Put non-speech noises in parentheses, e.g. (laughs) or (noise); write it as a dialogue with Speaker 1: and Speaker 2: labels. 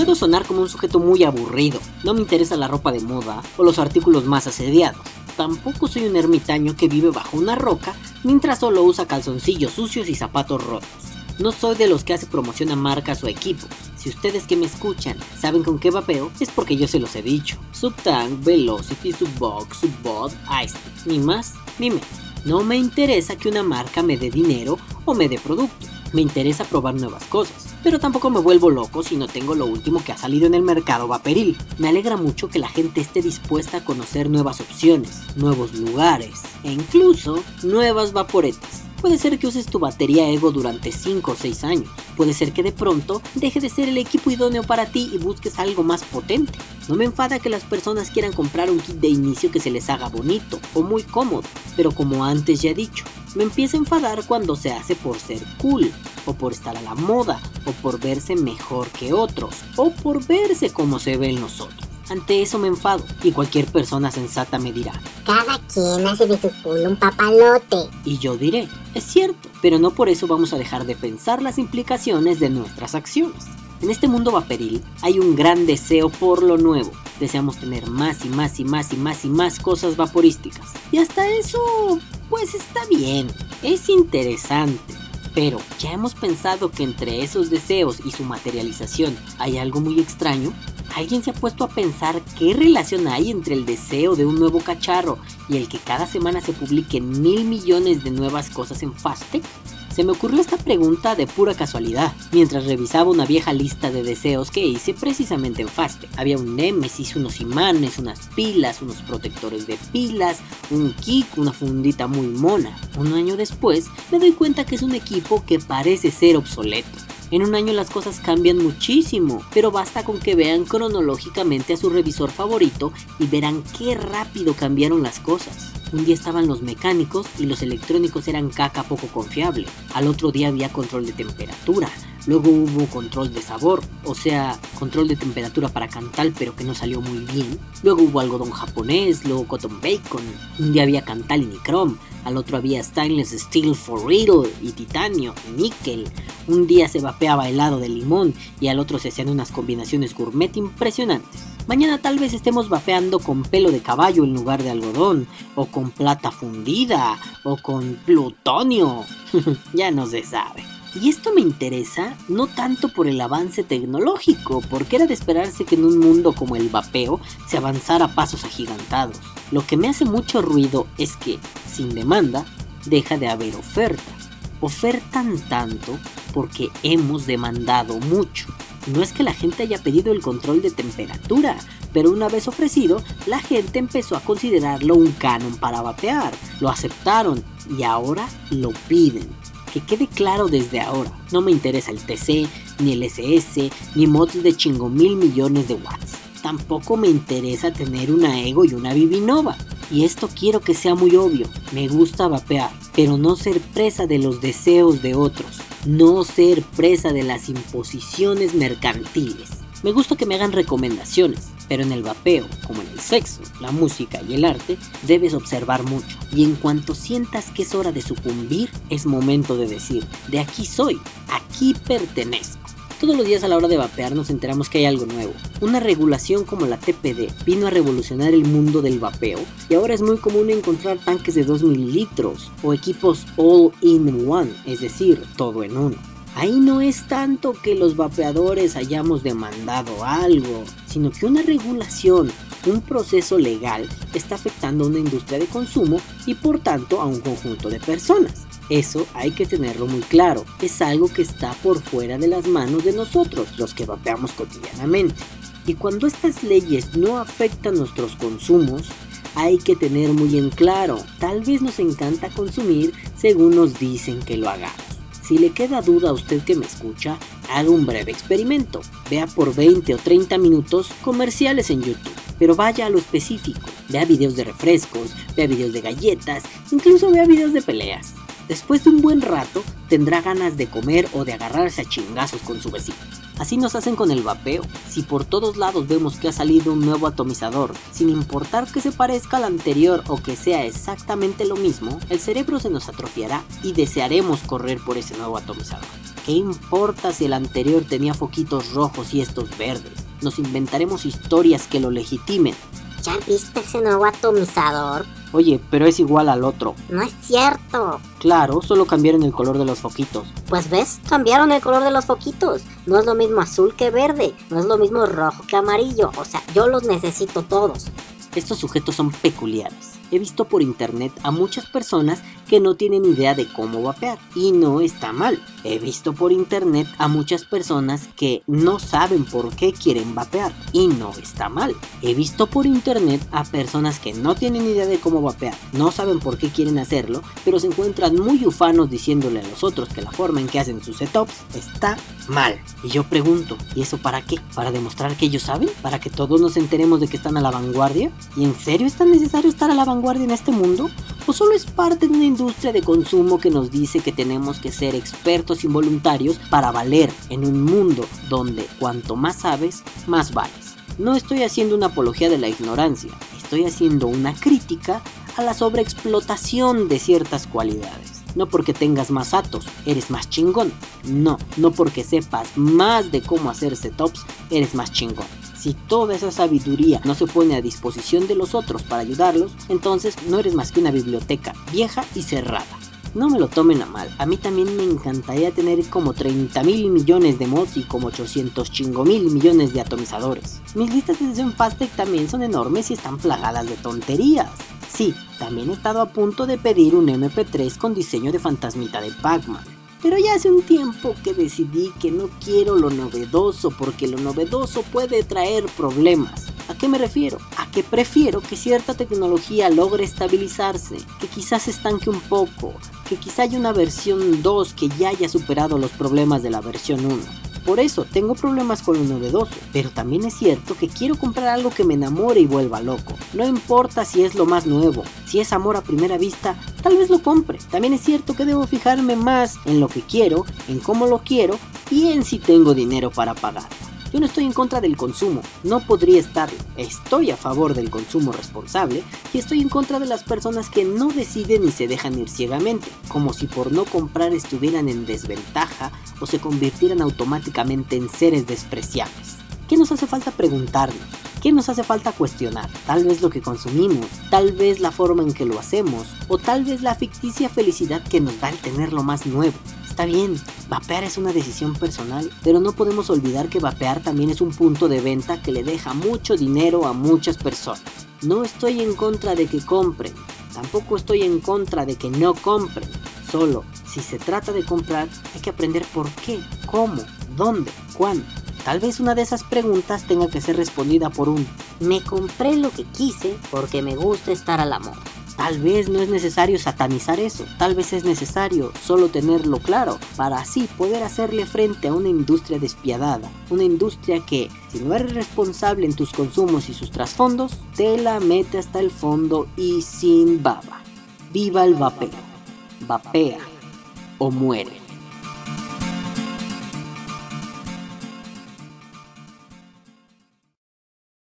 Speaker 1: Puedo sonar como un sujeto muy aburrido, no me interesa la ropa de moda o los artículos más asediados. Tampoco soy un ermitaño que vive bajo una roca mientras solo usa calzoncillos sucios y zapatos rotos. No soy de los que hace promoción a marcas o equipos. Si ustedes que me escuchan saben con qué vapeo, es porque yo se los he dicho. Subtank, Velocity, Subbox, Subbot, Ice, ni más ni menos. No me interesa que una marca me dé dinero o me dé productos. Me interesa probar nuevas cosas, pero tampoco me vuelvo loco si no tengo lo último que ha salido en el mercado vaporil. Me alegra mucho que la gente esté dispuesta a conocer nuevas opciones, nuevos lugares e incluso nuevas vaporetas. Puede ser que uses tu batería Ego durante 5 o 6 años. Puede ser que de pronto deje de ser el equipo idóneo para ti y busques algo más potente. No me enfada que las personas quieran comprar un kit de inicio que se les haga bonito o muy cómodo, pero como antes ya he dicho, me empieza a enfadar cuando se hace por ser cool, o por estar a la moda, o por verse mejor que otros, o por verse como se ve en nosotros. Ante eso me enfado y cualquier persona sensata me dirá,
Speaker 2: Cada quien hace de su culo un papalote.
Speaker 1: y yo diré, es cierto, pero no por eso vamos a dejar de pensar las implicaciones de nuestras acciones. En este mundo vaporil hay un gran deseo por lo nuevo. Deseamos tener más y más y más y más y más cosas vaporísticas. Y hasta eso, pues está bien, es interesante. Pero, ¿ya hemos pensado que entre esos deseos y su materialización hay algo muy extraño? ¿Alguien se ha puesto a pensar qué relación hay entre el deseo de un nuevo cacharro y el que cada semana se publiquen mil millones de nuevas cosas en Fastec? Se me ocurrió esta pregunta de pura casualidad, mientras revisaba una vieja lista de deseos que hice precisamente en Fastec. Había un Nemesis, unos imanes, unas pilas, unos protectores de pilas, un kick, una fundita muy mona. Un año después, me doy cuenta que es un equipo que parece ser obsoleto. En un año las cosas cambian muchísimo, pero basta con que vean cronológicamente a su revisor favorito y verán qué rápido cambiaron las cosas. Un día estaban los mecánicos y los electrónicos eran caca poco confiable. Al otro día había control de temperatura. Luego hubo control de sabor, o sea, control de temperatura para Cantal pero que no salió muy bien. Luego hubo algodón japonés, luego cotton bacon. Un día había Cantal y Nicrom. Al otro había stainless steel for real y titanio y níquel. Un día se vapeaba helado de limón y al otro se hacían unas combinaciones gourmet impresionantes. Mañana tal vez estemos vapeando con pelo de caballo en lugar de algodón, o con plata fundida, o con plutonio. (laughs) ya no se sabe. Y esto me interesa no tanto por el avance tecnológico, porque era de esperarse que en un mundo como el vapeo se avanzara a pasos agigantados. Lo que me hace mucho ruido es que, sin demanda, deja de haber oferta. Ofertan tanto porque hemos demandado mucho. No es que la gente haya pedido el control de temperatura, pero una vez ofrecido, la gente empezó a considerarlo un canon para vapear. Lo aceptaron y ahora lo piden. Que quede claro desde ahora, no me interesa el TC, ni el SS, ni mods de chingo mil millones de watts. Tampoco me interesa tener una Ego y una Vivinova. Y esto quiero que sea muy obvio, me gusta vapear, pero no ser presa de los deseos de otros, no ser presa de las imposiciones mercantiles. Me gusta que me hagan recomendaciones, pero en el vapeo, como en el sexo, la música y el arte, debes observar mucho. Y en cuanto sientas que es hora de sucumbir, es momento de decir, de aquí soy, aquí pertenezco. Todos los días a la hora de vapear nos enteramos que hay algo nuevo. Una regulación como la TPD vino a revolucionar el mundo del vapeo y ahora es muy común encontrar tanques de 2 mililitros o equipos all in one, es decir, todo en uno. Ahí no es tanto que los vapeadores hayamos demandado algo, sino que una regulación, un proceso legal está afectando a una industria de consumo y por tanto a un conjunto de personas. Eso hay que tenerlo muy claro, es algo que está por fuera de las manos de nosotros, los que vapeamos cotidianamente. Y cuando estas leyes no afectan nuestros consumos, hay que tener muy en claro, tal vez nos encanta consumir según nos dicen que lo hagamos. Si le queda duda a usted que me escucha, haga un breve experimento. Vea por 20 o 30 minutos comerciales en YouTube, pero vaya a lo específico. Vea videos de refrescos, vea videos de galletas, incluso vea videos de peleas. Después de un buen rato, tendrá ganas de comer o de agarrarse a chingazos con su vecino. Así nos hacen con el vapeo. Si por todos lados vemos que ha salido un nuevo atomizador, sin importar que se parezca al anterior o que sea exactamente lo mismo, el cerebro se nos atrofiará y desearemos correr por ese nuevo atomizador. ¿Qué importa si el anterior tenía foquitos rojos y estos verdes? Nos inventaremos historias que lo legitimen.
Speaker 2: ¿Ya viste ese nuevo atomizador?
Speaker 1: Oye, pero es igual al otro.
Speaker 2: No es cierto.
Speaker 1: Claro, solo cambiaron el color de los foquitos.
Speaker 2: Pues ves, cambiaron el color de los foquitos. No es lo mismo azul que verde, no es lo mismo rojo que amarillo. O sea, yo los necesito todos.
Speaker 1: Estos sujetos son peculiares. He visto por internet a muchas personas que no tienen idea de cómo vapear y no está mal. He visto por internet a muchas personas que no saben por qué quieren vapear y no está mal. He visto por internet a personas que no tienen idea de cómo vapear, no saben por qué quieren hacerlo, pero se encuentran muy ufanos diciéndole a los otros que la forma en que hacen sus setups está mal. Y yo pregunto, ¿y eso para qué? ¿Para demostrar que ellos saben? ¿Para que todos nos enteremos de que están a la vanguardia? ¿Y en serio es tan necesario estar a la vanguardia en este mundo? ¿O solo es parte de una industria de consumo que nos dice que tenemos que ser expertos involuntarios para valer en un mundo donde cuanto más sabes, más vales? No estoy haciendo una apología de la ignorancia, estoy haciendo una crítica a la sobreexplotación de ciertas cualidades. No porque tengas más atos, eres más chingón. No, no porque sepas más de cómo hacer setups, eres más chingón. Si toda esa sabiduría no se pone a disposición de los otros para ayudarlos, entonces no eres más que una biblioteca vieja y cerrada. No me lo tomen a mal, a mí también me encantaría tener como 30 mil millones de mods y como 800 chingo mil millones de atomizadores. Mis listas de sesión Fastec también son enormes y están plagadas de tonterías. Sí, también he estado a punto de pedir un MP3 con diseño de fantasmita de Pac-Man. Pero ya hace un tiempo que decidí que no quiero lo novedoso porque lo novedoso puede traer problemas. ¿A qué me refiero? A que prefiero que cierta tecnología logre estabilizarse, que quizás estanque un poco, que quizá haya una versión 2 que ya haya superado los problemas de la versión 1. Por eso tengo problemas con lo novedoso, pero también es cierto que quiero comprar algo que me enamore y vuelva loco. No importa si es lo más nuevo, si es amor a primera vista, tal vez lo compre. También es cierto que debo fijarme más en lo que quiero, en cómo lo quiero y en si tengo dinero para pagar. Yo no estoy en contra del consumo, no podría estarlo. Estoy a favor del consumo responsable y estoy en contra de las personas que no deciden y se dejan ir ciegamente, como si por no comprar estuvieran en desventaja o se convirtieran automáticamente en seres despreciables. ¿Qué nos hace falta preguntarnos? ¿Qué nos hace falta cuestionar? Tal vez lo que consumimos, tal vez la forma en que lo hacemos, o tal vez la ficticia felicidad que nos da el tener lo más nuevo. Está bien, vapear es una decisión personal, pero no podemos olvidar que vapear también es un punto de venta que le deja mucho dinero a muchas personas. No estoy en contra de que compren, tampoco estoy en contra de que no compren. Solo, si se trata de comprar, hay que aprender por qué, cómo, dónde, cuándo. Tal vez una de esas preguntas tenga que ser respondida por un me compré lo que quise porque me gusta estar al amor. Tal vez no es necesario satanizar eso, tal vez es necesario solo tenerlo claro para así poder hacerle frente a una industria despiadada, una industria que, si no eres responsable en tus consumos y sus trasfondos, te la mete hasta el fondo y sin baba. Viva el vapeo. Vapea o muere.